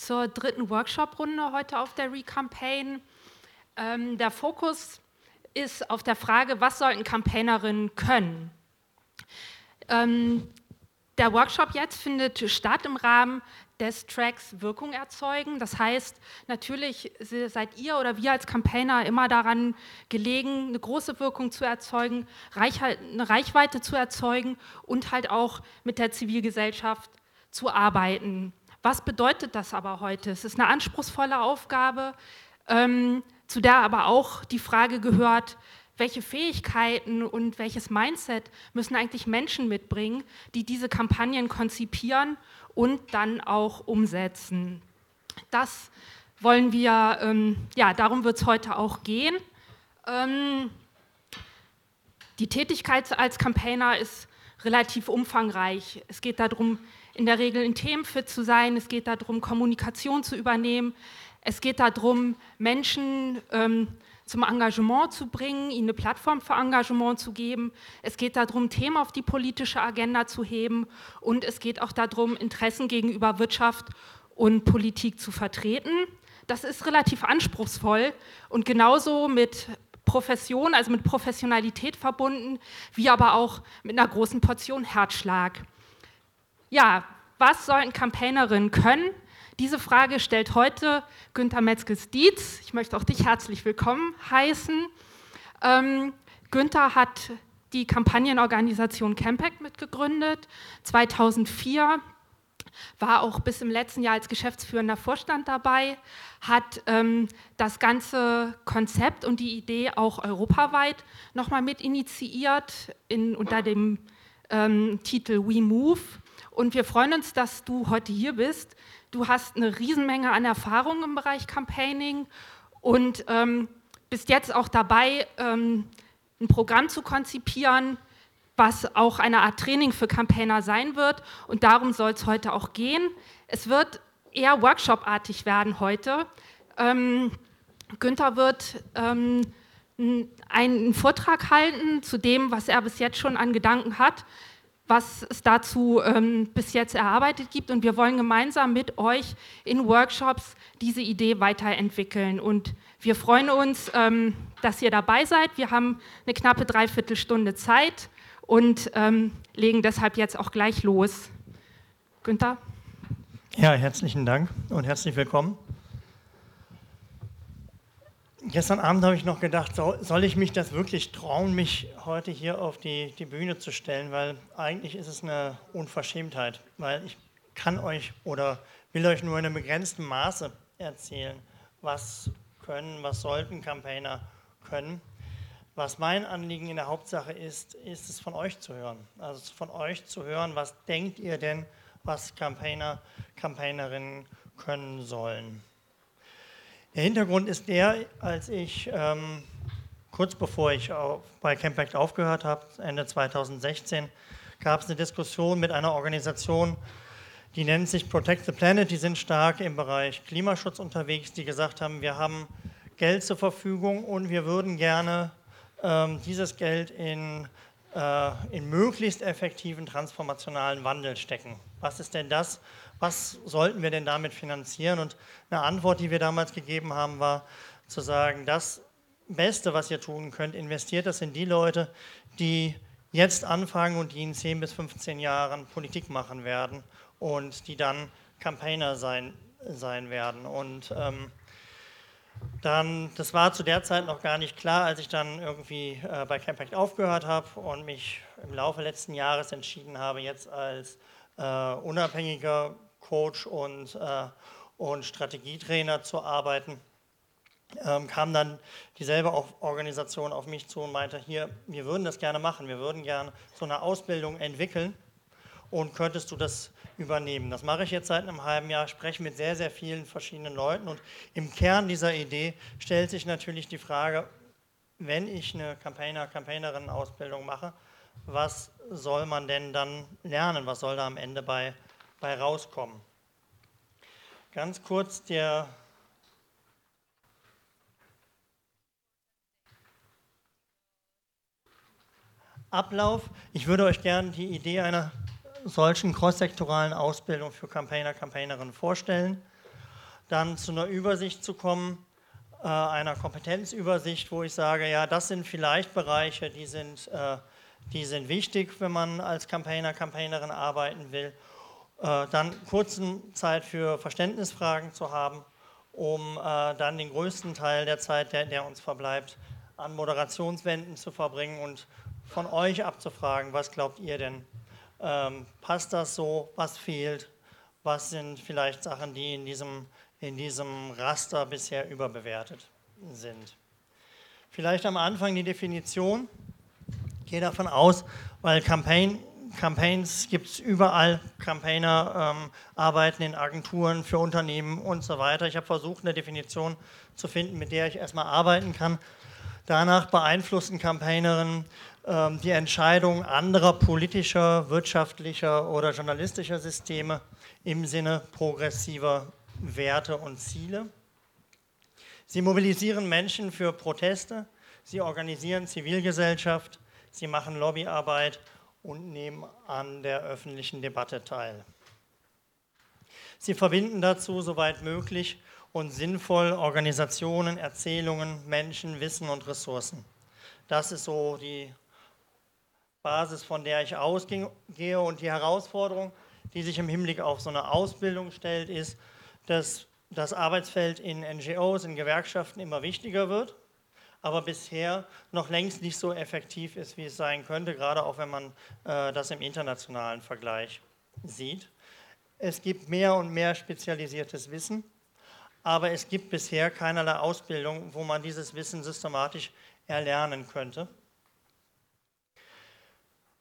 zur dritten Workshop-Runde heute auf der Recampaign. Ähm, der Fokus ist auf der Frage, was sollten Campaignerinnen können? Ähm, der Workshop jetzt findet statt im Rahmen des Tracks Wirkung erzeugen. Das heißt, natürlich seid ihr oder wir als Campaigner immer daran gelegen, eine große Wirkung zu erzeugen, eine Reichweite zu erzeugen und halt auch mit der Zivilgesellschaft zu arbeiten. Was bedeutet das aber heute? Es ist eine anspruchsvolle Aufgabe, ähm, zu der aber auch die Frage gehört, welche Fähigkeiten und welches Mindset müssen eigentlich Menschen mitbringen, die diese Kampagnen konzipieren und dann auch umsetzen. Das wollen wir, ähm, ja, darum wird es heute auch gehen. Ähm, die Tätigkeit als Campaigner ist relativ umfangreich. Es geht darum, in der Regel in Themen fit zu sein. Es geht darum, Kommunikation zu übernehmen. Es geht darum, Menschen ähm, zum Engagement zu bringen, ihnen eine Plattform für Engagement zu geben. Es geht darum, Themen auf die politische Agenda zu heben. Und es geht auch darum, Interessen gegenüber Wirtschaft und Politik zu vertreten. Das ist relativ anspruchsvoll und genauso mit Profession, also mit Professionalität verbunden, wie aber auch mit einer großen Portion Herzschlag. Ja, was sollten Campaignerinnen können? Diese Frage stellt heute Günther Metzges-Dietz. Ich möchte auch dich herzlich willkommen heißen. Ähm, Günther hat die Kampagnenorganisation Campact mitgegründet. 2004 war auch bis im letzten Jahr als geschäftsführender Vorstand dabei, hat ähm, das ganze Konzept und die Idee auch europaweit nochmal mit initiiert in, unter dem ähm, Titel We Move. Und wir freuen uns, dass du heute hier bist. Du hast eine Riesenmenge an Erfahrung im Bereich Campaigning und ähm, bist jetzt auch dabei, ähm, ein Programm zu konzipieren, was auch eine Art Training für Campaigner sein wird. Und darum soll es heute auch gehen. Es wird eher workshopartig werden heute. Ähm, Günther wird ähm, einen Vortrag halten zu dem, was er bis jetzt schon an Gedanken hat, was es dazu ähm, bis jetzt erarbeitet gibt. Und wir wollen gemeinsam mit euch in Workshops diese Idee weiterentwickeln. Und wir freuen uns, ähm, dass ihr dabei seid. Wir haben eine knappe Dreiviertelstunde Zeit und ähm, legen deshalb jetzt auch gleich los. Günther? Ja, herzlichen Dank und herzlich willkommen. Gestern Abend habe ich noch gedacht, soll ich mich das wirklich trauen, mich heute hier auf die, die Bühne zu stellen, weil eigentlich ist es eine Unverschämtheit, weil ich kann euch oder will euch nur in einem begrenzten Maße erzählen, was können, was sollten Campaigner können. Was mein Anliegen in der Hauptsache ist, ist es von euch zu hören. Also von euch zu hören, was denkt ihr denn, was Campaigner, Campaignerinnen können sollen. Der Hintergrund ist der, als ich ähm, kurz bevor ich bei Campact aufgehört habe, Ende 2016, gab es eine Diskussion mit einer Organisation, die nennt sich Protect the Planet. Die sind stark im Bereich Klimaschutz unterwegs, die gesagt haben, wir haben Geld zur Verfügung und wir würden gerne ähm, dieses Geld in, äh, in möglichst effektiven transformationalen Wandel stecken. Was ist denn das? Was sollten wir denn damit finanzieren? Und eine Antwort, die wir damals gegeben haben, war zu sagen, das Beste, was ihr tun könnt, investiert das in die Leute, die jetzt anfangen und die in 10 bis 15 Jahren Politik machen werden und die dann Campaigner sein, sein werden. Und ähm, dann, das war zu der Zeit noch gar nicht klar, als ich dann irgendwie äh, bei Campact aufgehört habe und mich im Laufe letzten Jahres entschieden habe, jetzt als äh, unabhängiger Coach und, äh, und Strategietrainer zu arbeiten, ähm, kam dann dieselbe Organisation auf mich zu und meinte, hier, wir würden das gerne machen, wir würden gerne so eine Ausbildung entwickeln und könntest du das übernehmen. Das mache ich jetzt seit einem halben Jahr, spreche mit sehr, sehr vielen verschiedenen Leuten und im Kern dieser Idee stellt sich natürlich die Frage, wenn ich eine Campaigner, Campaignerin-Ausbildung mache, was soll man denn dann lernen? Was soll da am Ende bei, bei rauskommen? Ganz kurz der Ablauf. Ich würde euch gerne die Idee einer solchen crosssektoralen Ausbildung für Campaigner, Campaignerinnen vorstellen. dann zu einer Übersicht zu kommen, äh, einer Kompetenzübersicht, wo ich sage, ja, das sind vielleicht Bereiche, die sind, äh, die sind wichtig, wenn man als Campaigner, Campaignerin arbeiten will. Äh, dann kurzen Zeit für Verständnisfragen zu haben, um äh, dann den größten Teil der Zeit, der, der uns verbleibt, an Moderationswänden zu verbringen und von euch abzufragen, was glaubt ihr denn? Ähm, passt das so? Was fehlt? Was sind vielleicht Sachen, die in diesem, in diesem Raster bisher überbewertet sind? Vielleicht am Anfang die Definition. Ich gehe davon aus, weil Campaign, Campaigns gibt es überall. Campaigner ähm, arbeiten in Agenturen für Unternehmen und so weiter. Ich habe versucht, eine Definition zu finden, mit der ich erstmal arbeiten kann. Danach beeinflussen Campaignerinnen ähm, die Entscheidung anderer politischer, wirtschaftlicher oder journalistischer Systeme im Sinne progressiver Werte und Ziele. Sie mobilisieren Menschen für Proteste, sie organisieren Zivilgesellschaft, sie machen Lobbyarbeit und nehmen an der öffentlichen Debatte teil. Sie verbinden dazu, soweit möglich und sinnvoll Organisationen, Erzählungen, Menschen, Wissen und Ressourcen. Das ist so die Basis, von der ich ausgehe. Und die Herausforderung, die sich im Hinblick auf so eine Ausbildung stellt, ist, dass das Arbeitsfeld in NGOs, in Gewerkschaften immer wichtiger wird, aber bisher noch längst nicht so effektiv ist, wie es sein könnte, gerade auch wenn man äh, das im internationalen Vergleich sieht. Es gibt mehr und mehr spezialisiertes Wissen, aber es gibt bisher keinerlei Ausbildung, wo man dieses Wissen systematisch erlernen könnte.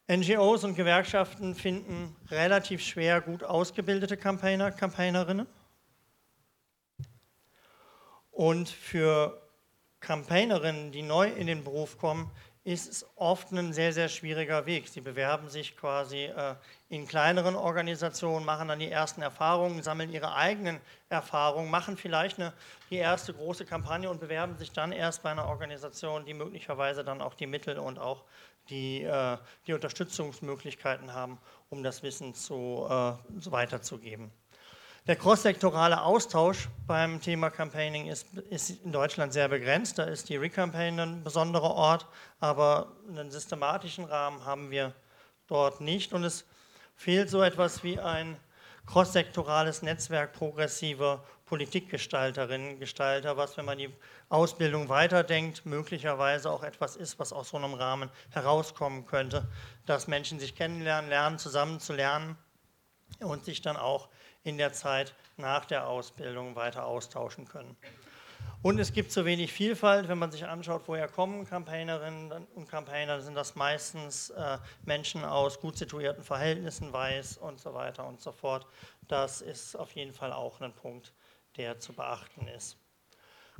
NGOs und Gewerkschaften finden relativ schwer gut ausgebildete Campaigner, Campaignerinnen. Und für Campaignerinnen, die neu in den Beruf kommen, ist es oft ein sehr, sehr schwieriger Weg. Sie bewerben sich quasi äh, in kleineren Organisationen, machen dann die ersten Erfahrungen, sammeln ihre eigenen Erfahrungen, machen vielleicht eine, die erste große Kampagne und bewerben sich dann erst bei einer Organisation, die möglicherweise dann auch die Mittel und auch die, äh, die Unterstützungsmöglichkeiten haben, um das Wissen zu, äh, weiterzugeben. Der crosssektorale Austausch beim Thema Campaigning ist, ist, in Deutschland sehr begrenzt. Da ist die Recampaign ein besonderer Ort, aber einen systematischen Rahmen haben wir dort nicht. Und es fehlt so etwas wie ein crosssektorales Netzwerk progressiver Politikgestalterinnen, Gestalter, was, wenn man die Ausbildung weiterdenkt, möglicherweise auch etwas ist, was aus so einem Rahmen herauskommen könnte, dass Menschen sich kennenlernen, lernen, zusammen zu lernen und sich dann auch in der Zeit nach der Ausbildung weiter austauschen können. Und es gibt zu wenig Vielfalt, wenn man sich anschaut, woher kommen Campaignerinnen und Campaigner, sind das meistens äh, Menschen aus gut situierten Verhältnissen, weiß und so weiter und so fort. Das ist auf jeden Fall auch ein Punkt, der zu beachten ist.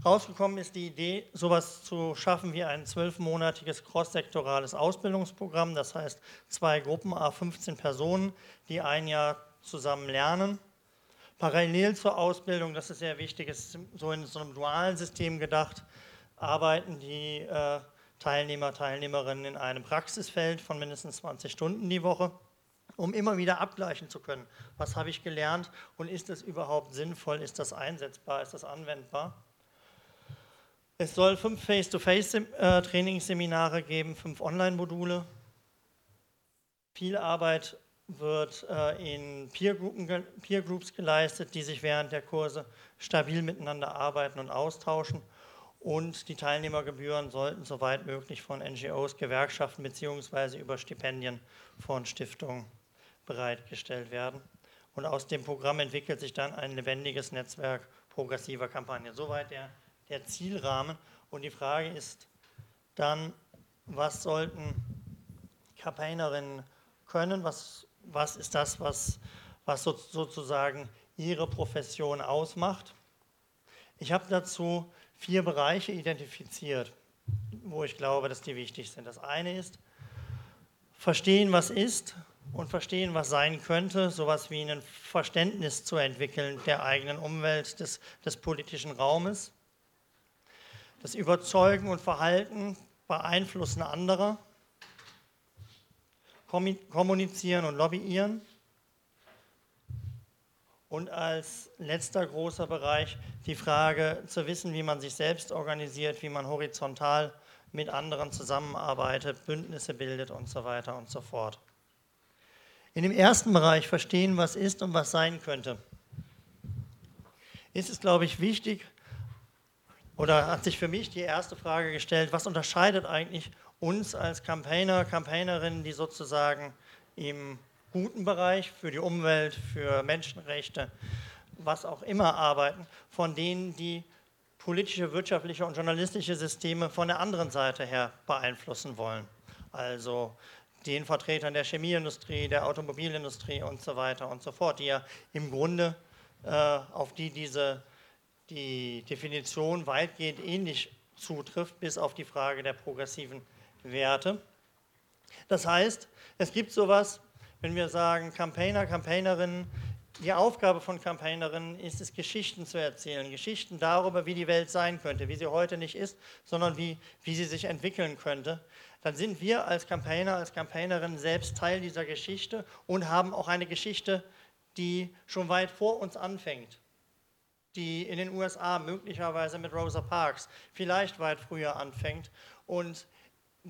Rausgekommen ist die Idee, sowas zu schaffen wie ein zwölfmonatiges crosssektorales Ausbildungsprogramm, das heißt zwei Gruppen, a 15 Personen, die ein Jahr zusammen lernen Parallel zur Ausbildung, das ist sehr wichtig, ist so in so einem dualen System gedacht, arbeiten die äh, Teilnehmer, Teilnehmerinnen in einem Praxisfeld von mindestens 20 Stunden die Woche, um immer wieder abgleichen zu können. Was habe ich gelernt und ist das überhaupt sinnvoll? Ist das einsetzbar? Ist das anwendbar? Es soll fünf Face-to-Face-Trainingsseminare geben, fünf Online-Module. Viel Arbeit wird äh, in Peer, Groups geleistet, die sich während der Kurse stabil miteinander arbeiten und austauschen. Und die Teilnehmergebühren sollten soweit möglich von NGOs, Gewerkschaften bzw. über Stipendien von Stiftungen bereitgestellt werden. Und aus dem Programm entwickelt sich dann ein lebendiges Netzwerk progressiver Kampagnen. Soweit der, der Zielrahmen. Und die Frage ist dann, was sollten Campaignerinnen können, was was ist das, was, was sozusagen Ihre Profession ausmacht. Ich habe dazu vier Bereiche identifiziert, wo ich glaube, dass die wichtig sind. Das eine ist verstehen, was ist und verstehen, was sein könnte, sowas wie ein Verständnis zu entwickeln der eigenen Umwelt, des, des politischen Raumes. Das Überzeugen und Verhalten beeinflussen anderer kommunizieren und lobbyieren Und als letzter großer Bereich die Frage zu wissen, wie man sich selbst organisiert, wie man horizontal mit anderen zusammenarbeitet, Bündnisse bildet und so weiter und so fort. In dem ersten Bereich verstehen, was ist und was sein könnte, ist es, glaube ich, wichtig, oder hat sich für mich die erste Frage gestellt, was unterscheidet eigentlich uns als Campaigner, Campaignerinnen, die sozusagen im guten Bereich für die Umwelt, für Menschenrechte, was auch immer arbeiten, von denen, die politische, wirtschaftliche und journalistische Systeme von der anderen Seite her beeinflussen wollen. Also den Vertretern der Chemieindustrie, der Automobilindustrie und so weiter und so fort, die ja im Grunde äh, auf die diese die Definition weitgehend ähnlich zutrifft, bis auf die Frage der progressiven Werte. Das heißt, es gibt sowas, wenn wir sagen, Campaigner, Campaignerinnen, die Aufgabe von Campaignerinnen ist es, Geschichten zu erzählen. Geschichten darüber, wie die Welt sein könnte, wie sie heute nicht ist, sondern wie, wie sie sich entwickeln könnte. Dann sind wir als Campaigner, als Campaignerin selbst Teil dieser Geschichte und haben auch eine Geschichte, die schon weit vor uns anfängt. Die in den USA möglicherweise mit Rosa Parks vielleicht weit früher anfängt und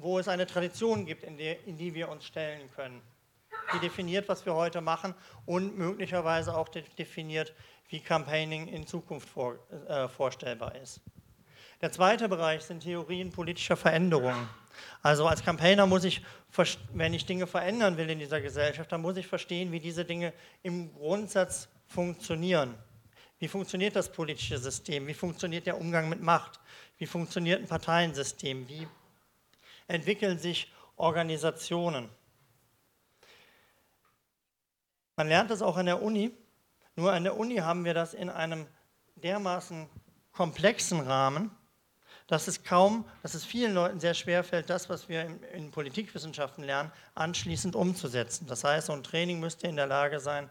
wo es eine Tradition gibt, in die, in die wir uns stellen können die definiert, was wir heute machen und möglicherweise auch definiert, wie Campaigning in Zukunft vor, äh, vorstellbar ist. Der zweite Bereich sind Theorien politischer Veränderungen. Also als Campaigner muss ich, wenn ich Dinge verändern will in dieser Gesellschaft, dann muss ich verstehen, wie diese Dinge im Grundsatz funktionieren. Wie funktioniert das politische System? Wie funktioniert der Umgang mit Macht? Wie funktioniert ein Parteiensystem? Wie entwickeln sich Organisationen? Man lernt das auch an der Uni, nur an der Uni haben wir das in einem dermaßen komplexen Rahmen, dass es kaum, dass es vielen Leuten sehr schwer fällt, das, was wir in, in Politikwissenschaften lernen, anschließend umzusetzen. Das heißt, so ein Training müsste in der Lage sein,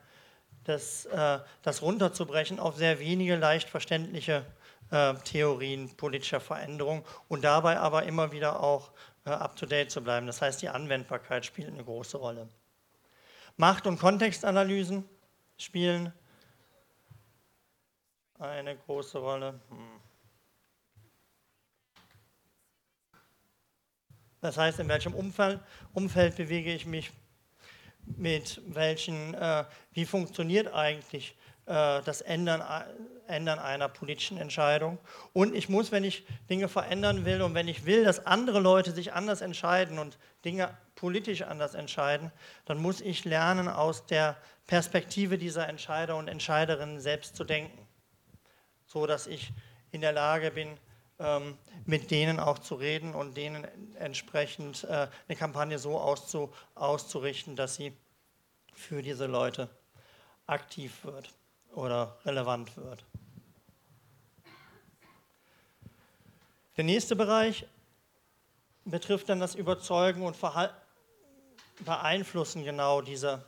das, äh, das runterzubrechen auf sehr wenige leicht verständliche äh, Theorien politischer Veränderung und dabei aber immer wieder auch up-to-date zu bleiben. Das heißt, die Anwendbarkeit spielt eine große Rolle. Macht- und Kontextanalysen spielen eine große Rolle. Hm. Das heißt, in welchem Umfeld, Umfeld bewege ich mich, mit welchen, äh, wie funktioniert eigentlich äh, das Ändern, Ändern einer politischen Entscheidung. Und ich muss, wenn ich Dinge verändern will und wenn ich will, dass andere Leute sich anders entscheiden und Dinge politisch anders entscheiden, dann muss ich lernen, aus der Perspektive dieser Entscheider und Entscheiderinnen selbst zu denken, so dass ich in der Lage bin, ähm, mit denen auch zu reden und denen entsprechend äh, eine Kampagne so auszu, auszurichten, dass sie für diese Leute aktiv wird oder relevant wird. Der nächste Bereich betrifft dann das Überzeugen und Verhalten beeinflussen genau diese,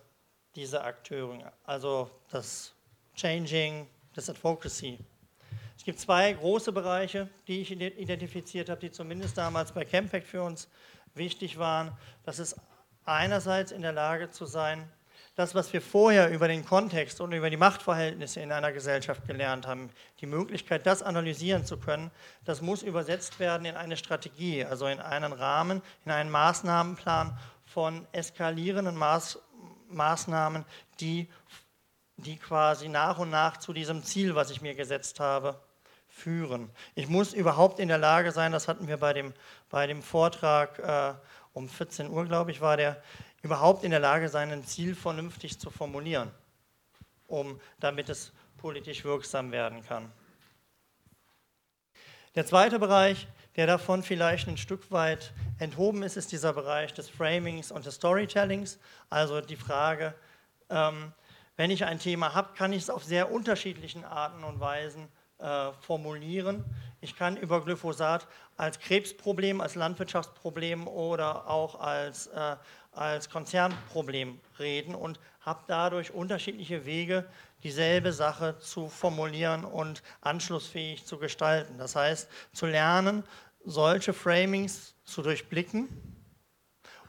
diese Akteure, also das Changing, das Advocacy. Es gibt zwei große Bereiche, die ich identifiziert habe, die zumindest damals bei Campact für uns wichtig waren. Das ist einerseits in der Lage zu sein, das, was wir vorher über den Kontext und über die Machtverhältnisse in einer Gesellschaft gelernt haben, die Möglichkeit, das analysieren zu können, das muss übersetzt werden in eine Strategie, also in einen Rahmen, in einen Maßnahmenplan von eskalierenden Maß, Maßnahmen, die, die quasi nach und nach zu diesem Ziel, was ich mir gesetzt habe, führen. Ich muss überhaupt in der Lage sein, das hatten wir bei dem, bei dem Vortrag äh, um 14 Uhr, glaube ich, war der, überhaupt in der Lage sein, ein Ziel vernünftig zu formulieren, um, damit es politisch wirksam werden kann. Der zweite Bereich der davon vielleicht ein Stück weit enthoben ist, ist dieser Bereich des Framings und des Storytellings. Also die Frage, ähm, wenn ich ein Thema habe, kann ich es auf sehr unterschiedlichen Arten und Weisen äh, formulieren. Ich kann über Glyphosat als Krebsproblem, als Landwirtschaftsproblem oder auch als, äh, als Konzernproblem reden und habe dadurch unterschiedliche Wege, dieselbe Sache zu formulieren und anschlussfähig zu gestalten. Das heißt, zu lernen, solche Framings zu durchblicken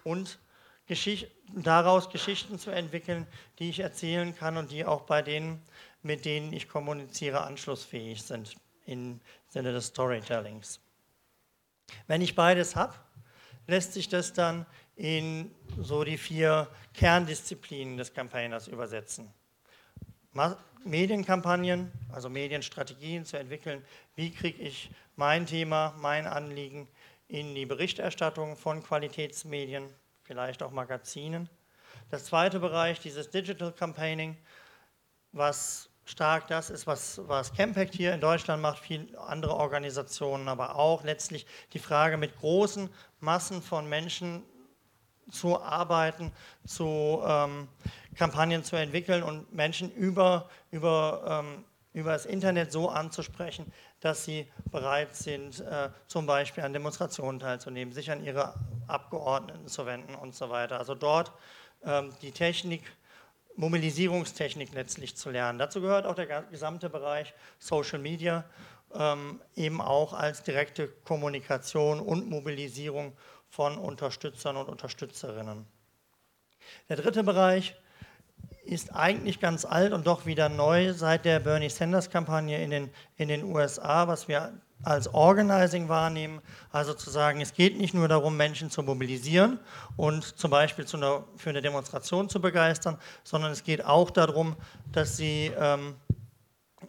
und Geschicht daraus Geschichten zu entwickeln, die ich erzählen kann und die auch bei den mit denen ich kommuniziere, anschlussfähig sind im Sinne des Storytellings. Wenn ich beides habe, lässt sich das dann in so die vier Kerndisziplinen des Campaigners übersetzen. Medienkampagnen, also Medienstrategien zu entwickeln. Wie kriege ich mein Thema, mein Anliegen in die Berichterstattung von Qualitätsmedien, vielleicht auch Magazinen. Das zweite Bereich, dieses Digital Campaigning, was stark das ist, was, was Campact hier in Deutschland macht, viele andere Organisationen, aber auch letztlich die Frage, mit großen Massen von Menschen zu arbeiten, zu ähm, Kampagnen zu entwickeln und Menschen über, über, ähm, über das Internet so anzusprechen, dass sie bereit sind, äh, zum Beispiel an Demonstrationen teilzunehmen, sich an ihre Abgeordneten zu wenden und so weiter. Also dort ähm, die Technik, Mobilisierungstechnik letztlich zu lernen. Dazu gehört auch der gesamte Bereich Social Media, ähm, eben auch als direkte Kommunikation und Mobilisierung von Unterstützern und Unterstützerinnen. Der dritte Bereich ist eigentlich ganz alt und doch wieder neu seit der Bernie Sanders-Kampagne in den, in den USA, was wir als Organizing wahrnehmen. Also zu sagen, es geht nicht nur darum, Menschen zu mobilisieren und zum Beispiel einer, für eine Demonstration zu begeistern, sondern es geht auch darum, dass sie, ähm,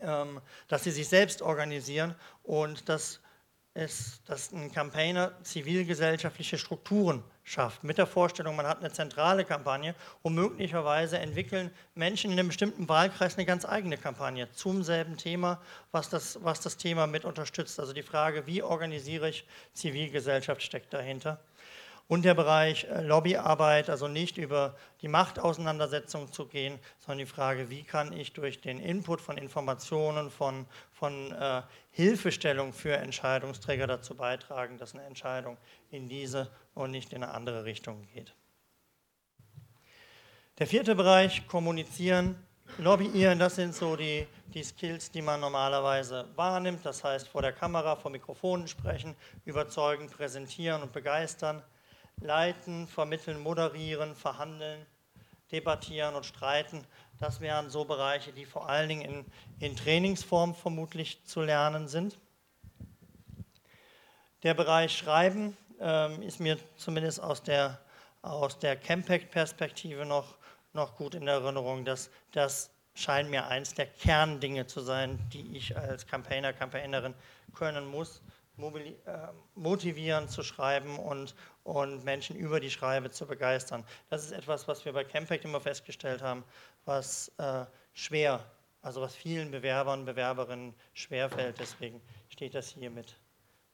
ähm, dass sie sich selbst organisieren und dass ist, dass ein Campaigner zivilgesellschaftliche Strukturen schafft, mit der Vorstellung, man hat eine zentrale Kampagne und möglicherweise entwickeln Menschen in einem bestimmten Wahlkreis eine ganz eigene Kampagne zum selben Thema, was das, was das Thema mit unterstützt. Also die Frage, wie organisiere ich Zivilgesellschaft, steckt dahinter. Und der Bereich äh, Lobbyarbeit, also nicht über die Machtauseinandersetzung zu gehen, sondern die Frage, wie kann ich durch den Input von Informationen, von, von äh, Hilfestellung für Entscheidungsträger dazu beitragen, dass eine Entscheidung in diese und nicht in eine andere Richtung geht. Der vierte Bereich, kommunizieren, lobbyieren, das sind so die, die Skills, die man normalerweise wahrnimmt. Das heißt, vor der Kamera, vor Mikrofonen sprechen, überzeugen, präsentieren und begeistern leiten, vermitteln, moderieren, verhandeln, debattieren und streiten. Das wären so Bereiche, die vor allen Dingen in, in Trainingsform vermutlich zu lernen sind. Der Bereich Schreiben ähm, ist mir zumindest aus der, aus der Campact-Perspektive noch, noch gut in Erinnerung. Dass, das scheint mir eins der Kerndinge zu sein, die ich als Campaigner, Campaignerin können muss. Äh, motivieren zu schreiben und, und Menschen über die Schreibe zu begeistern. Das ist etwas, was wir bei Campact immer festgestellt haben, was äh, schwer, also was vielen Bewerbern, Bewerberinnen schwerfällt. Deswegen steht das hier mit,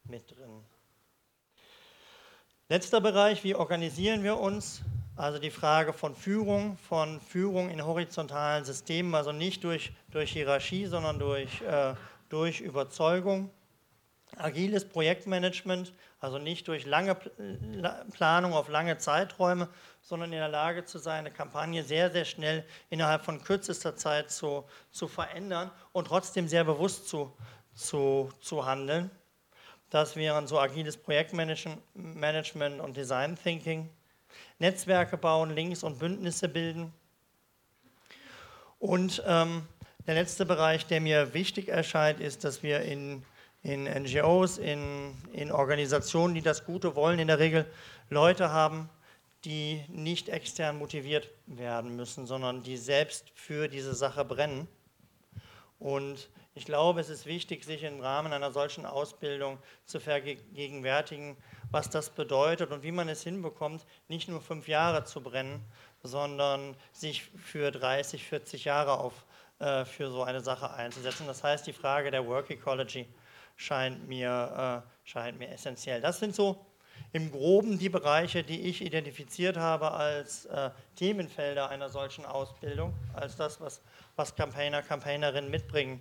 mit drin. Letzter Bereich, wie organisieren wir uns? Also die Frage von Führung, von Führung in horizontalen Systemen, also nicht durch, durch Hierarchie, sondern durch, äh, durch Überzeugung. Agiles Projektmanagement, also nicht durch lange Planung auf lange Zeiträume, sondern in der Lage zu sein, eine Kampagne sehr, sehr schnell innerhalb von kürzester Zeit zu, zu verändern und trotzdem sehr bewusst zu, zu, zu handeln. Das wären so agiles Projektmanagement und Design Thinking. Netzwerke bauen, Links und Bündnisse bilden. Und ähm, der letzte Bereich, der mir wichtig erscheint, ist, dass wir in in NGOs, in, in Organisationen, die das Gute wollen, in der Regel Leute haben, die nicht extern motiviert werden müssen, sondern die selbst für diese Sache brennen. Und ich glaube, es ist wichtig, sich im Rahmen einer solchen Ausbildung zu vergegenwärtigen, was das bedeutet und wie man es hinbekommt, nicht nur fünf Jahre zu brennen, sondern sich für 30, 40 Jahre auf, äh, für so eine Sache einzusetzen. Das heißt, die Frage der Work Ecology scheint mir, äh, scheint mir essentiell. Das sind so im Groben die Bereiche, die ich identifiziert habe als äh, Themenfelder einer solchen Ausbildung, als das, was, was Campaigner, Campaignerinnen mitbringen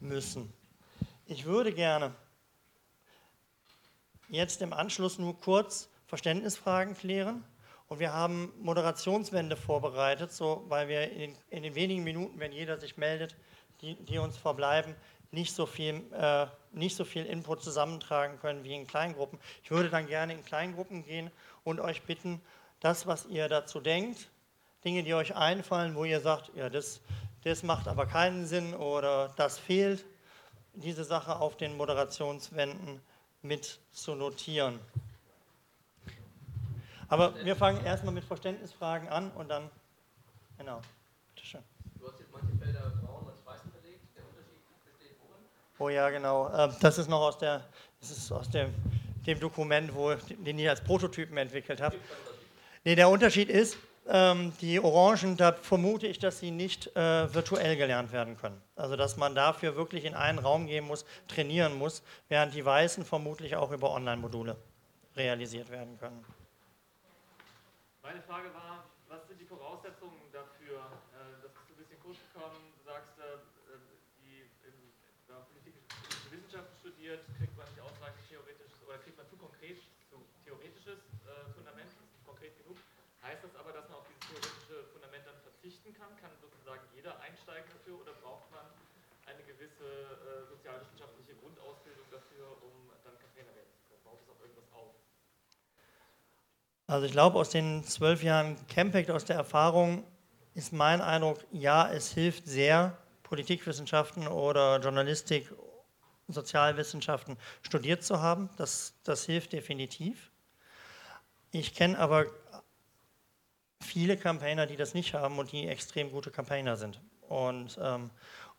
müssen. Ich würde gerne jetzt im Anschluss nur kurz Verständnisfragen klären. Und wir haben Moderationswände vorbereitet, so, weil wir in in den wenigen Minuten, wenn jeder sich meldet, die, die uns verbleiben, nicht so, viel, äh, nicht so viel Input zusammentragen können wie in Kleingruppen. Ich würde dann gerne in Kleingruppen gehen und euch bitten, das, was ihr dazu denkt, Dinge, die euch einfallen, wo ihr sagt, ja, das, das macht aber keinen Sinn oder das fehlt, diese Sache auf den Moderationswänden mit zu notieren. Aber wir fangen erstmal mit Verständnisfragen an und dann, genau, bitteschön. Du hast jetzt manche Felder braun und weiß belegt. Der Unterschied besteht worin? Oh ja, genau. Ähm, das ist noch aus, der, das ist aus dem, dem Dokument, wo, den ich als Prototypen entwickelt habe. Nee, der Unterschied ist, ähm, die Orangen, da vermute ich, dass sie nicht äh, virtuell gelernt werden können. Also dass man dafür wirklich in einen Raum gehen muss, trainieren muss, während die Weißen vermutlich auch über Online-Module realisiert werden können. Meine Frage war, was sind die Voraussetzungen dafür? Äh, das ist ein bisschen kurz gekommen. Du sagst, äh, die in, Politik Wissenschaften studiert, kriegt man nicht ausreichend theoretisches oder kriegt man zu konkret zu theoretisches äh, Fundament, konkret genug. Heißt das aber, dass man auf dieses theoretische Fundament dann verzichten kann? Kann sozusagen jeder einsteigen dafür oder braucht man eine gewisse sozialwissenschaftliche Grundausbildung dafür, um dann Campaigner werden zu können? Baut es auf irgendwas auf? Also ich glaube, aus den zwölf Jahren Campact, aus der Erfahrung, ist mein Eindruck, ja, es hilft sehr, Politikwissenschaften oder Journalistik, Sozialwissenschaften studiert zu haben. Das, das hilft definitiv. Ich kenne aber viele Campaigner, die das nicht haben und die extrem gute Campaigner sind. Und, ähm,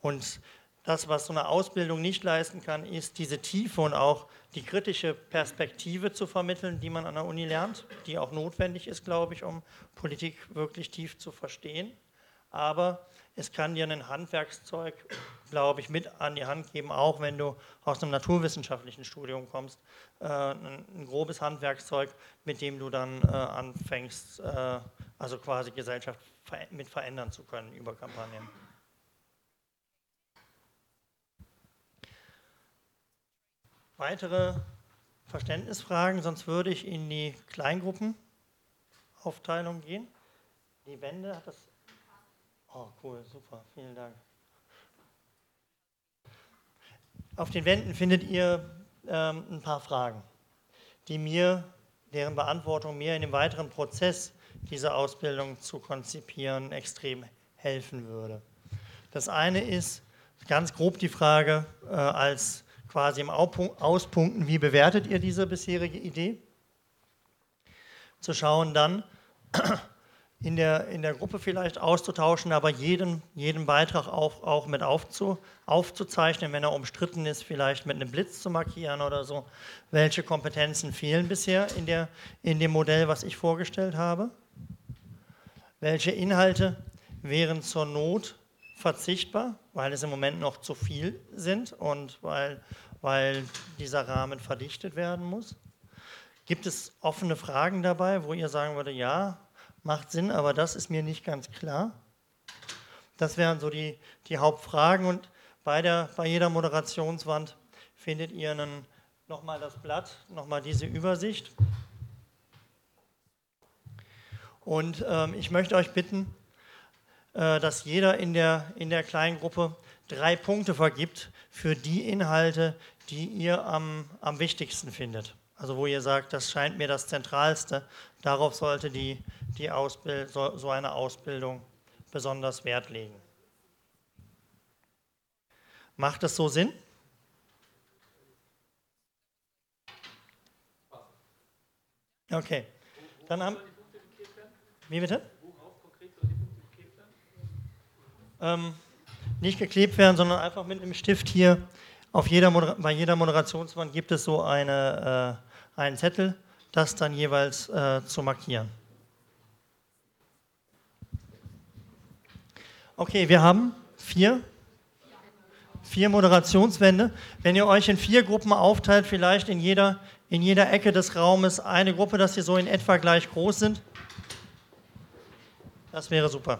und das, was so eine Ausbildung nicht leisten kann, ist diese Tiefe und auch die kritische Perspektive zu vermitteln, die man an der Uni lernt, die auch notwendig ist, glaube ich, um Politik wirklich tief zu verstehen. Aber es kann dir ein Handwerkszeug, glaube ich, mit an die Hand geben, auch wenn du aus einem naturwissenschaftlichen Studium kommst, äh, ein, ein, grobes Handwerkszeug, mit dem du dann äh, anfängst, äh, also quasi Gesellschaft mit verändern zu können über Kampagnen. weitere Verständnisfragen, sonst würde ich in die Kleingruppenaufteilung gehen. Die Wände hat das. Oh, cool, super, vielen Dank. Auf den Wänden findet ihr ähm, ein paar Fragen, die mir, deren Beantwortung mir in dem weiteren Prozess, diese Ausbildung zu konzipieren, extrem helfen würde. Das eine ist ganz grob die Frage äh, als quasi im Auspunkten, wie bewertet ihr diese bisherige Idee? Zu schauen dann, in der, in der Gruppe vielleicht auszutauschen, aber jeden, jeden Beitrag auch, auch mit aufzu, aufzuzeichnen, wenn er umstritten ist, vielleicht mit einem Blitz zu markieren oder so. Welche Kompetenzen fehlen bisher in, der, in dem Modell, was ich vorgestellt habe? Welche Inhalte wären zur Not verzichtbar, weil es im Moment noch zu viel sind und weil, weil dieser Rahmen verdichtet werden muss? Gibt es offene Fragen dabei, wo ihr sagen würdet, ja, macht Sinn, aber das ist mir nicht ganz klar? Das wären so die, die Hauptfragen und bei, der, bei jeder Moderationswand findet ihr nochmal das Blatt, nochmal diese Übersicht. Und ähm, ich möchte euch bitten, äh, dass jeder in der, in der kleinen Gruppe drei Punkte vergibt für die Inhalte, die ihr am, am wichtigsten findet. Also wo ihr sagt, das scheint mir das Zentralste, darauf sollte die, die Ausbild so, so eine Ausbildung besonders Wert legen. Macht das so Sinn? Okay. Dann haben. Wie bitte? ähm, nicht geklebt werden, sondern einfach mit einem Stift hier auf jeder bei jeder Moderationswand gibt es so eine, äh, einen Zettel, das dann jeweils äh, zu markieren. Okay, wir haben vier, vier Moderationswände. Wenn ihr euch in vier Gruppen aufteilt, vielleicht in jeder, in jeder Ecke des Raumes eine Gruppe, dass sie so in etwa gleich groß sind, das wäre super.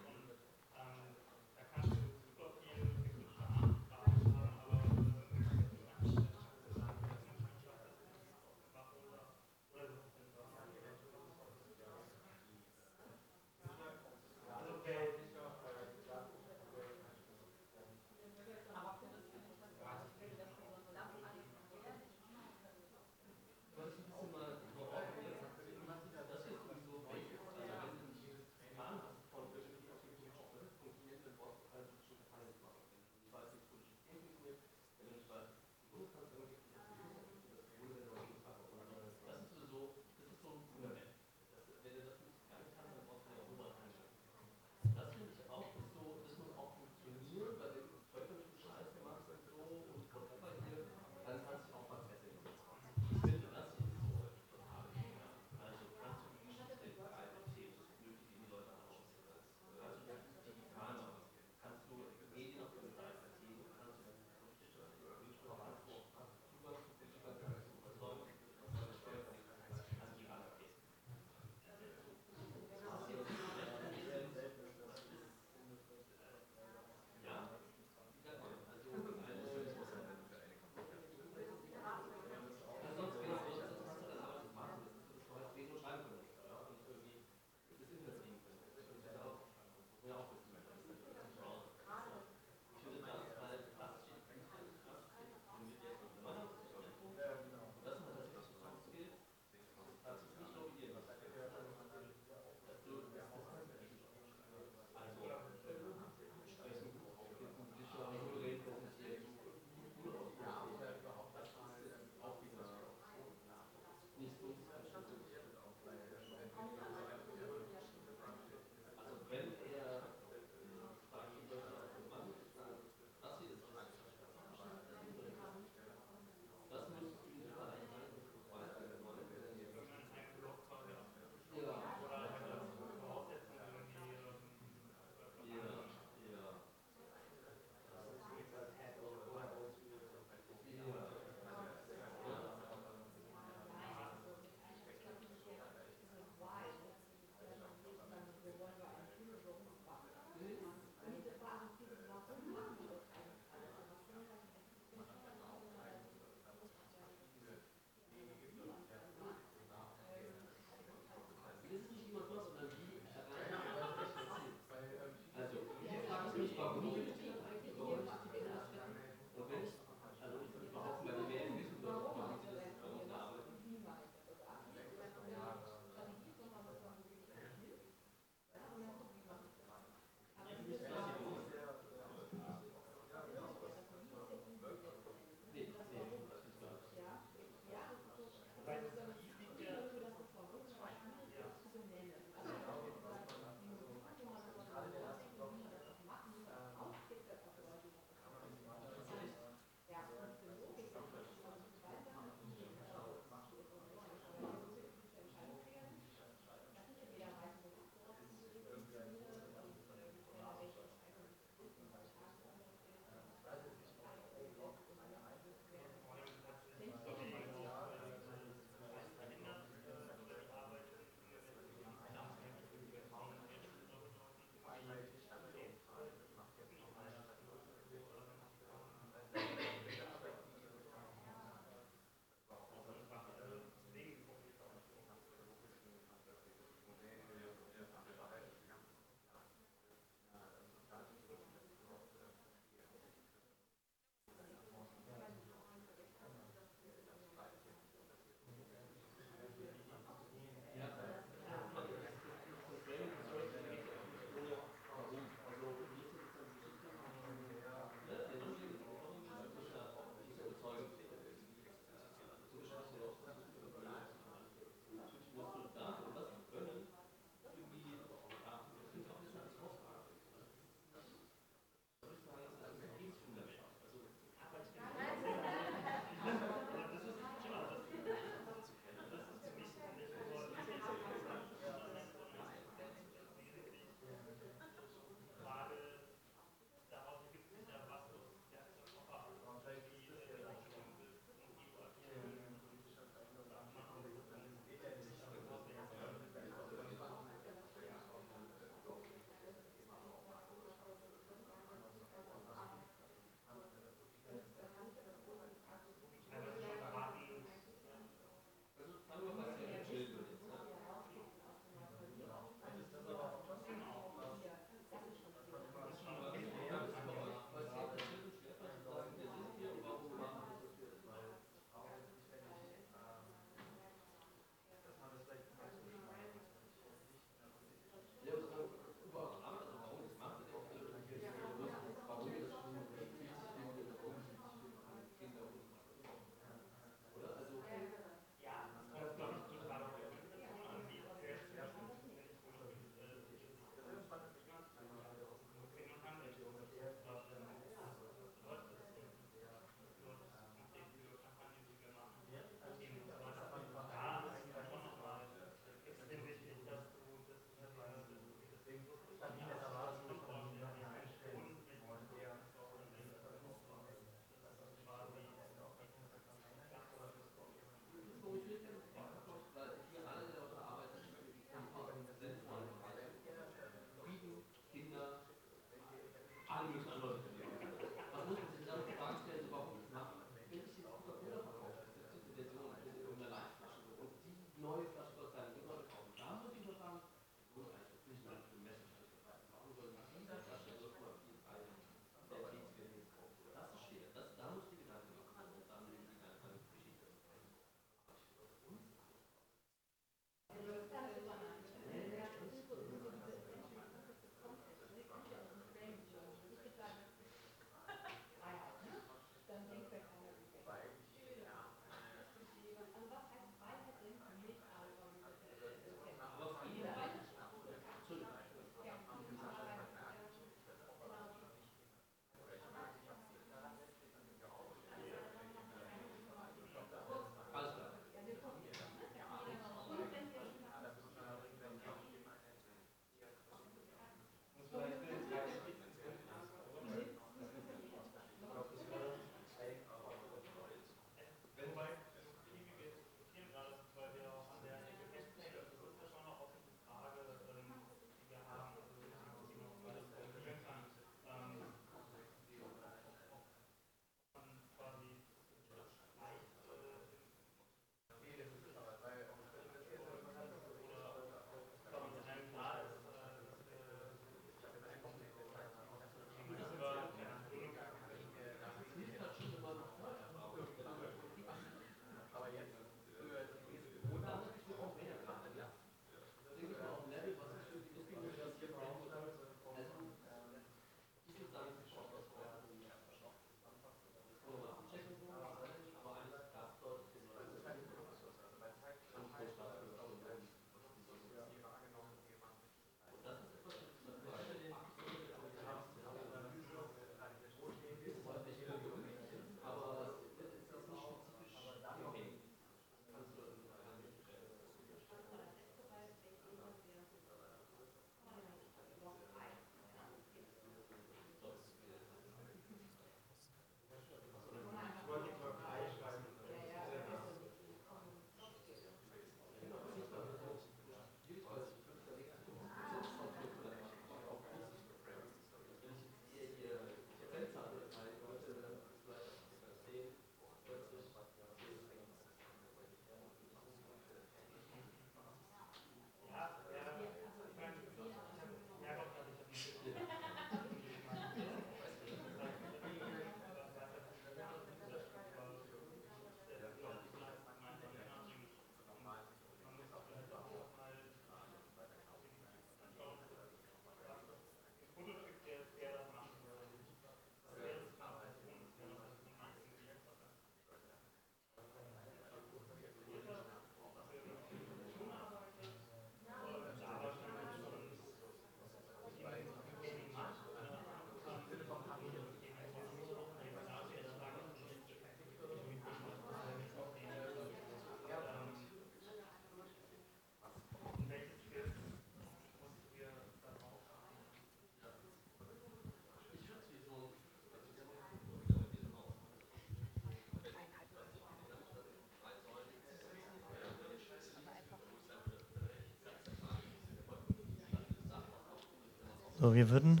So, wir würden,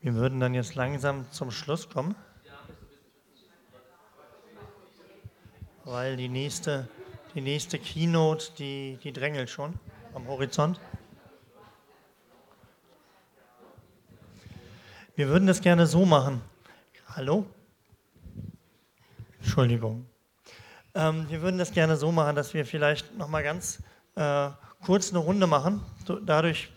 wir würden dann jetzt langsam zum Schluss kommen. Weil die nächste, die nächste Keynote, die, die drängelt schon am Horizont. Wir würden das gerne so machen. Hallo? Entschuldigung. Ähm, wir würden das gerne so machen, dass wir vielleicht noch mal ganz äh, kurz eine Runde machen. Dadurch,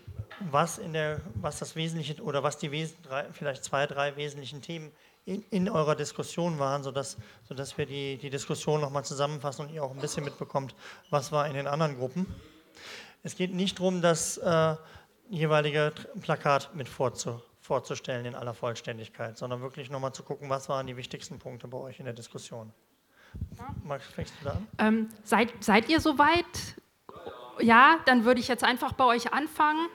was, in der, was das Wesentliche oder was die Wes drei, vielleicht zwei, drei wesentlichen Themen in, in, eurer Diskussion waren, sodass, sodass wir die, die Diskussion noch mal zusammenfassen und ihr auch ein bisschen mitbekommt, was war in den anderen Gruppen. Es geht nicht darum, das äh, jeweilige Plakat mit vorzu, vorzustellen in aller Vollständigkeit, sondern wirklich nochmal zu gucken, was waren die wichtigsten Punkte bei euch in der Diskussion. Max, fängst du da an? Ähm, seid, seid ihr soweit? Ja, dann würde ich jetzt einfach bei euch anfangen.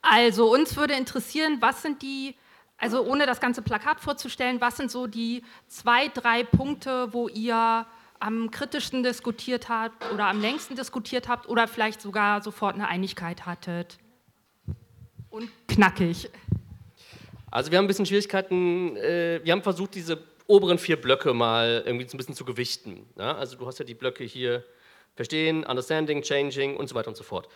Also uns würde interessieren, was sind die, also ohne das ganze Plakat vorzustellen, was sind so die zwei, drei Punkte, wo ihr am kritischsten diskutiert habt oder am längsten diskutiert habt oder vielleicht sogar sofort eine Einigkeit hattet? Und knackig. Also wir haben ein bisschen Schwierigkeiten, äh, wir haben versucht, diese oberen vier Blöcke mal irgendwie so ein bisschen zu gewichten. Ja? Also du hast ja die Blöcke hier Verstehen, Understanding, Changing und so weiter und so fort.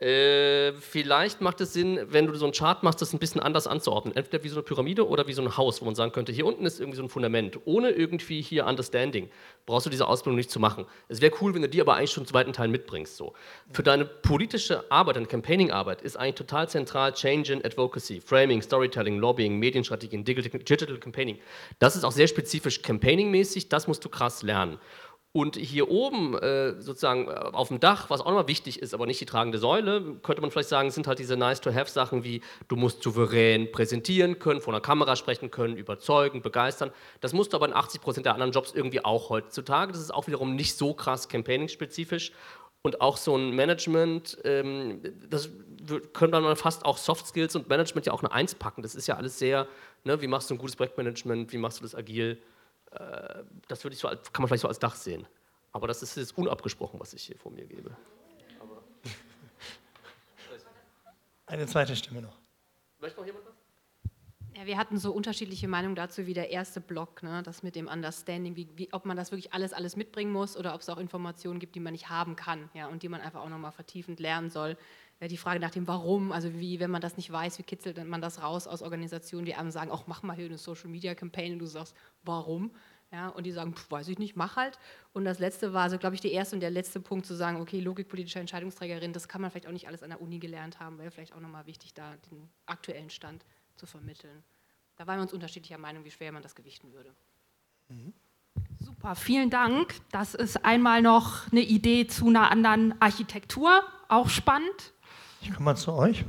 Äh, vielleicht macht es Sinn, wenn du so einen Chart machst, das ein bisschen anders anzuordnen. Entweder wie so eine Pyramide oder wie so ein Haus, wo man sagen könnte, hier unten ist irgendwie so ein Fundament. Ohne irgendwie hier Understanding brauchst du diese Ausbildung nicht zu machen. Es wäre cool, wenn du die aber eigentlich schon zu weiten Teilen mitbringst. So. Für deine politische Arbeit, deine Campaigning-Arbeit ist eigentlich total zentral Change in Advocacy, Framing, Storytelling, Lobbying, Medienstrategien, Digital, Digital Campaigning. Das ist auch sehr spezifisch Campaigning-mäßig, das musst du krass lernen. Und hier oben äh, sozusagen äh, auf dem Dach, was auch nochmal wichtig ist, aber nicht die tragende Säule, könnte man vielleicht sagen, sind halt diese nice-to-have-Sachen wie du musst souverän präsentieren können, vor einer Kamera sprechen können, überzeugen, begeistern. Das musst du aber in 80 Prozent der anderen Jobs irgendwie auch heutzutage. Das ist auch wiederum nicht so krass campaigning-spezifisch. Und auch so ein Management, ähm, das könnte man fast auch Soft Skills und Management ja auch eine Eins packen. Das ist ja alles sehr, ne, wie machst du ein gutes Projektmanagement, wie machst du das agil? Äh, das würde ich so, kann man vielleicht so als Dach sehen. Aber das ist jetzt unabgesprochen, was ich hier vor mir gebe. Aber Eine zweite Stimme noch. Möchte noch jemand was? Ja, wir hatten so unterschiedliche Meinungen dazu wie der erste Block, ne? das mit dem Understanding, wie, wie, ob man das wirklich alles, alles mitbringen muss oder ob es auch Informationen gibt, die man nicht haben kann ja, und die man einfach auch nochmal vertiefend lernen soll. Ja, die Frage nach dem Warum, also wie, wenn man das nicht weiß, wie kitzelt man das raus aus Organisationen, die einem sagen, auch mach mal hier eine Social Media Campaign und du sagst, warum? Ja, und die sagen, pf, weiß ich nicht, mach halt. Und das letzte war, also glaube ich, der erste und der letzte Punkt zu sagen, okay, Logik politischer Entscheidungsträgerin, das kann man vielleicht auch nicht alles an der Uni gelernt haben, wäre vielleicht auch nochmal wichtig, da den aktuellen Stand zu vermitteln. Da waren wir uns unterschiedlicher Meinung, wie schwer man das gewichten würde. Mhm. Super, vielen Dank. Das ist einmal noch eine Idee zu einer anderen Architektur, auch spannend. Ich komme mal zu euch.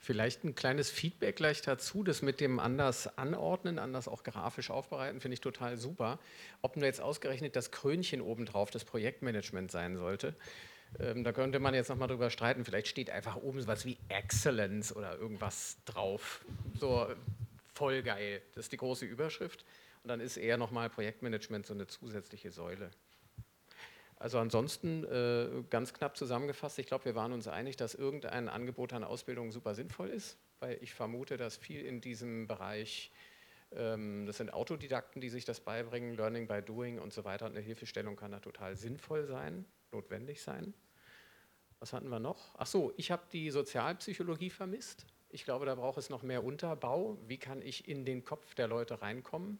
Vielleicht ein kleines Feedback gleich dazu, das mit dem anders anordnen, anders auch grafisch aufbereiten, finde ich total super. Ob nur jetzt ausgerechnet das Krönchen obendrauf das Projektmanagement sein sollte, ähm, da könnte man jetzt nochmal drüber streiten. Vielleicht steht einfach oben sowas wie Excellence oder irgendwas drauf. So voll geil. Das ist die große Überschrift. Und dann ist eher nochmal Projektmanagement so eine zusätzliche Säule. Also ansonsten äh, ganz knapp zusammengefasst, ich glaube, wir waren uns einig, dass irgendein Angebot an Ausbildung super sinnvoll ist, weil ich vermute, dass viel in diesem Bereich, ähm, das sind Autodidakten, die sich das beibringen, Learning by Doing und so weiter, eine Hilfestellung kann da total sinnvoll sein, notwendig sein. Was hatten wir noch? Ach so, ich habe die Sozialpsychologie vermisst. Ich glaube, da braucht es noch mehr Unterbau. Wie kann ich in den Kopf der Leute reinkommen?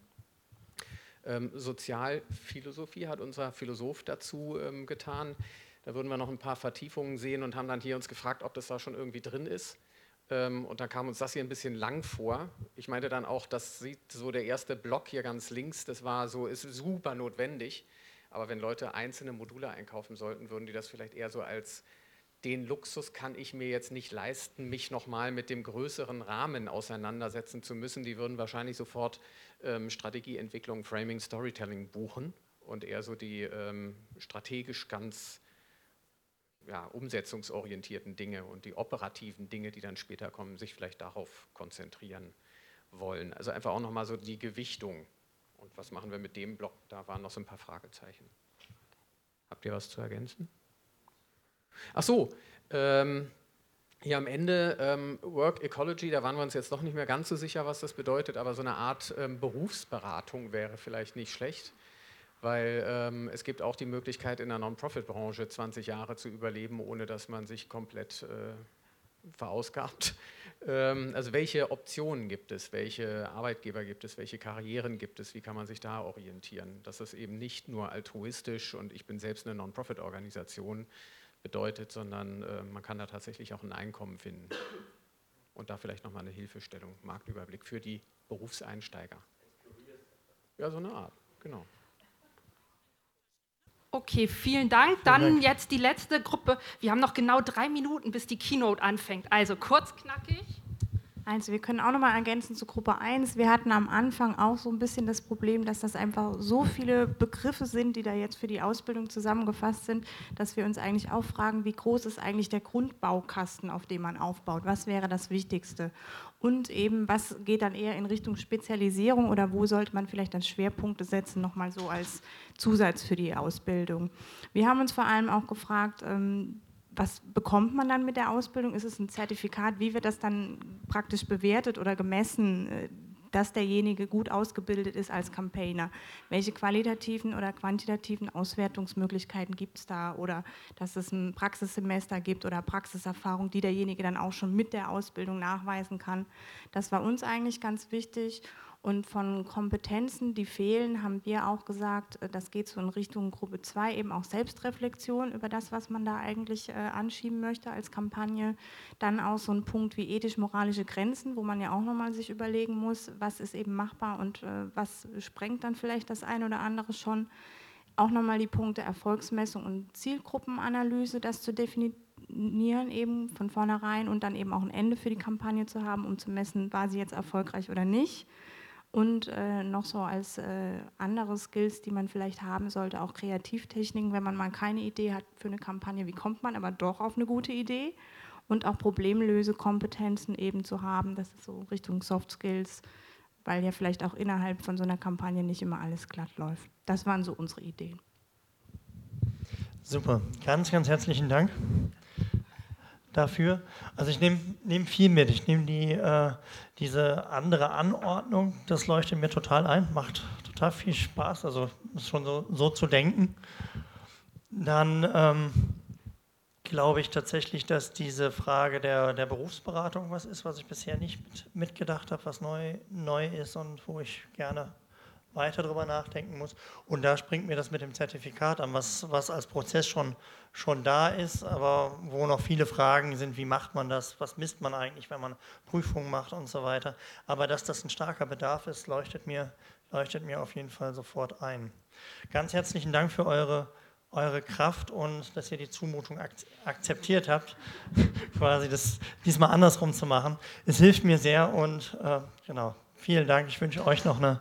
Ähm, Sozialphilosophie hat unser Philosoph dazu ähm, getan. Da würden wir noch ein paar Vertiefungen sehen und haben dann hier uns gefragt, ob das da schon irgendwie drin ist. Ähm, und da kam uns das hier ein bisschen lang vor. Ich meinte dann auch, das sieht so der erste Block hier ganz links, das war so, ist super notwendig. Aber wenn Leute einzelne Module einkaufen sollten, würden die das vielleicht eher so als den Luxus kann ich mir jetzt nicht leisten, mich nochmal mit dem größeren Rahmen auseinandersetzen zu müssen. Die würden wahrscheinlich sofort ähm, Strategieentwicklung, Framing, Storytelling buchen und eher so die ähm, strategisch ganz ja, umsetzungsorientierten Dinge und die operativen Dinge, die dann später kommen, sich vielleicht darauf konzentrieren wollen. Also einfach auch nochmal so die Gewichtung. Und was machen wir mit dem Block? Da waren noch so ein paar Fragezeichen. Habt ihr was zu ergänzen? Ach so, ähm, hier am Ende ähm, Work Ecology, da waren wir uns jetzt doch nicht mehr ganz so sicher, was das bedeutet, aber so eine Art ähm, Berufsberatung wäre vielleicht nicht schlecht, weil ähm, es gibt auch die Möglichkeit, in der Non-Profit-Branche 20 Jahre zu überleben, ohne dass man sich komplett äh, verausgabt. Ähm, also welche Optionen gibt es, welche Arbeitgeber gibt es, welche Karrieren gibt es, wie kann man sich da orientieren, dass es eben nicht nur altruistisch und ich bin selbst eine Non-Profit-Organisation bedeutet, sondern äh, man kann da tatsächlich auch ein Einkommen finden. Und da vielleicht nochmal eine Hilfestellung, Marktüberblick für die Berufseinsteiger. Ja, so eine Art, genau. Okay, vielen Dank. Dann Dank. jetzt die letzte Gruppe. Wir haben noch genau drei Minuten, bis die Keynote anfängt. Also kurz, knackig. Also wir können auch nochmal ergänzen zu Gruppe 1. Wir hatten am Anfang auch so ein bisschen das Problem, dass das einfach so viele Begriffe sind, die da jetzt für die Ausbildung zusammengefasst sind, dass wir uns eigentlich auch fragen, wie groß ist eigentlich der Grundbaukasten, auf dem man aufbaut? Was wäre das Wichtigste? Und eben, was geht dann eher in Richtung Spezialisierung oder wo sollte man vielleicht dann Schwerpunkte setzen, nochmal so als Zusatz für die Ausbildung? Wir haben uns vor allem auch gefragt, ähm, was bekommt man dann mit der Ausbildung? Ist es ein Zertifikat? Wie wird das dann praktisch bewertet oder gemessen, äh, dass derjenige gut ausgebildet ist als Campaigner? Welche qualitativen oder quantitativen Auswertungsmöglichkeiten gibt es da? Oder dass es ein Praxissemester gibt oder Praxiserfahrung, die derjenige dann auch schon mit der Ausbildung nachweisen kann? Das war uns eigentlich ganz wichtig. Und von Kompetenzen, die fehlen, haben wir auch gesagt, äh, das geht so in Richtung Gruppe 2, eben auch Selbstreflexion über das, was man da eigentlich äh, anschieben möchte als Kampagne. Dann auch so ein Punkt wie ethisch-moralische Grenzen, wo man ja auch nochmal sich überlegen muss, was ist eben machbar und äh, was sprengt dann vielleicht das eine oder andere schon. Auch nochmal die Punkte Erfolgsmessung und Zielgruppenanalyse, das zu definieren eben von vornherein und dann eben auch ein Ende für die Kampagne zu haben, um zu messen, war sie jetzt erfolgreich oder nicht. Und äh, noch so als äh, andere Skills, die man vielleicht haben sollte, auch Kreativtechniken, wenn man mal keine Idee hat für eine Kampagne, wie kommt man aber doch auf eine gute Idee? Und auch Problemlösekompetenzen eben zu haben, das ist so Richtung Soft Skills, weil ja vielleicht auch innerhalb von so einer Kampagne nicht immer alles glatt läuft. Das waren so unsere Ideen. Super, ganz, ganz herzlichen Dank dafür. Also ich nehme nehm viel mit. Ich nehme die, äh, diese andere Anordnung, das leuchtet mir total ein, macht total viel Spaß, also schon so, so zu denken. Dann ähm, glaube ich tatsächlich, dass diese Frage der, der Berufsberatung was ist, was ich bisher nicht mit, mitgedacht habe, was neu, neu ist und wo ich gerne weiter darüber nachdenken muss. Und da springt mir das mit dem Zertifikat an, was, was als Prozess schon, schon da ist, aber wo noch viele Fragen sind, wie macht man das, was misst man eigentlich, wenn man Prüfungen macht und so weiter. Aber dass das ein starker Bedarf ist, leuchtet mir, leuchtet mir auf jeden Fall sofort ein. Ganz herzlichen Dank für eure, eure Kraft und dass ihr die Zumutung ak akzeptiert habt, quasi das diesmal andersrum zu machen. Es hilft mir sehr und äh, genau, vielen Dank. Ich wünsche euch noch eine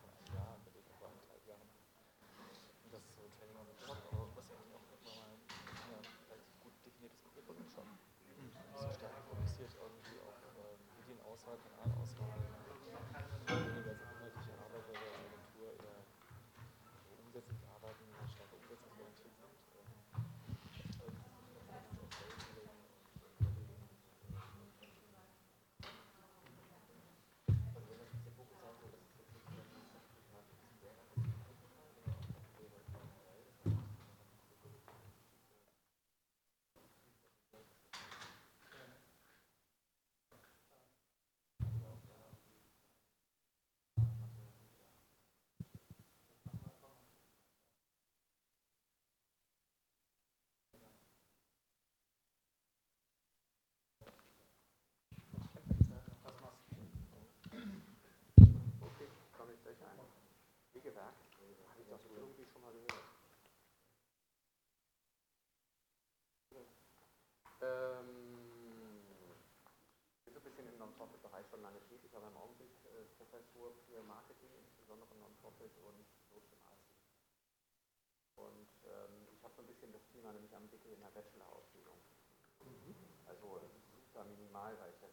Okay. Ähm, so ein bisschen im Non-Profit-Bereich schon lange tätig, aber im Augenblick äh, Professor für Marketing, insbesondere Non-Profit und Social Marketing. Und ähm, ich habe so ein bisschen das Thema nämlich am Wickel in der Bachelor-Ausbildung. Also super minimal, weil ich ja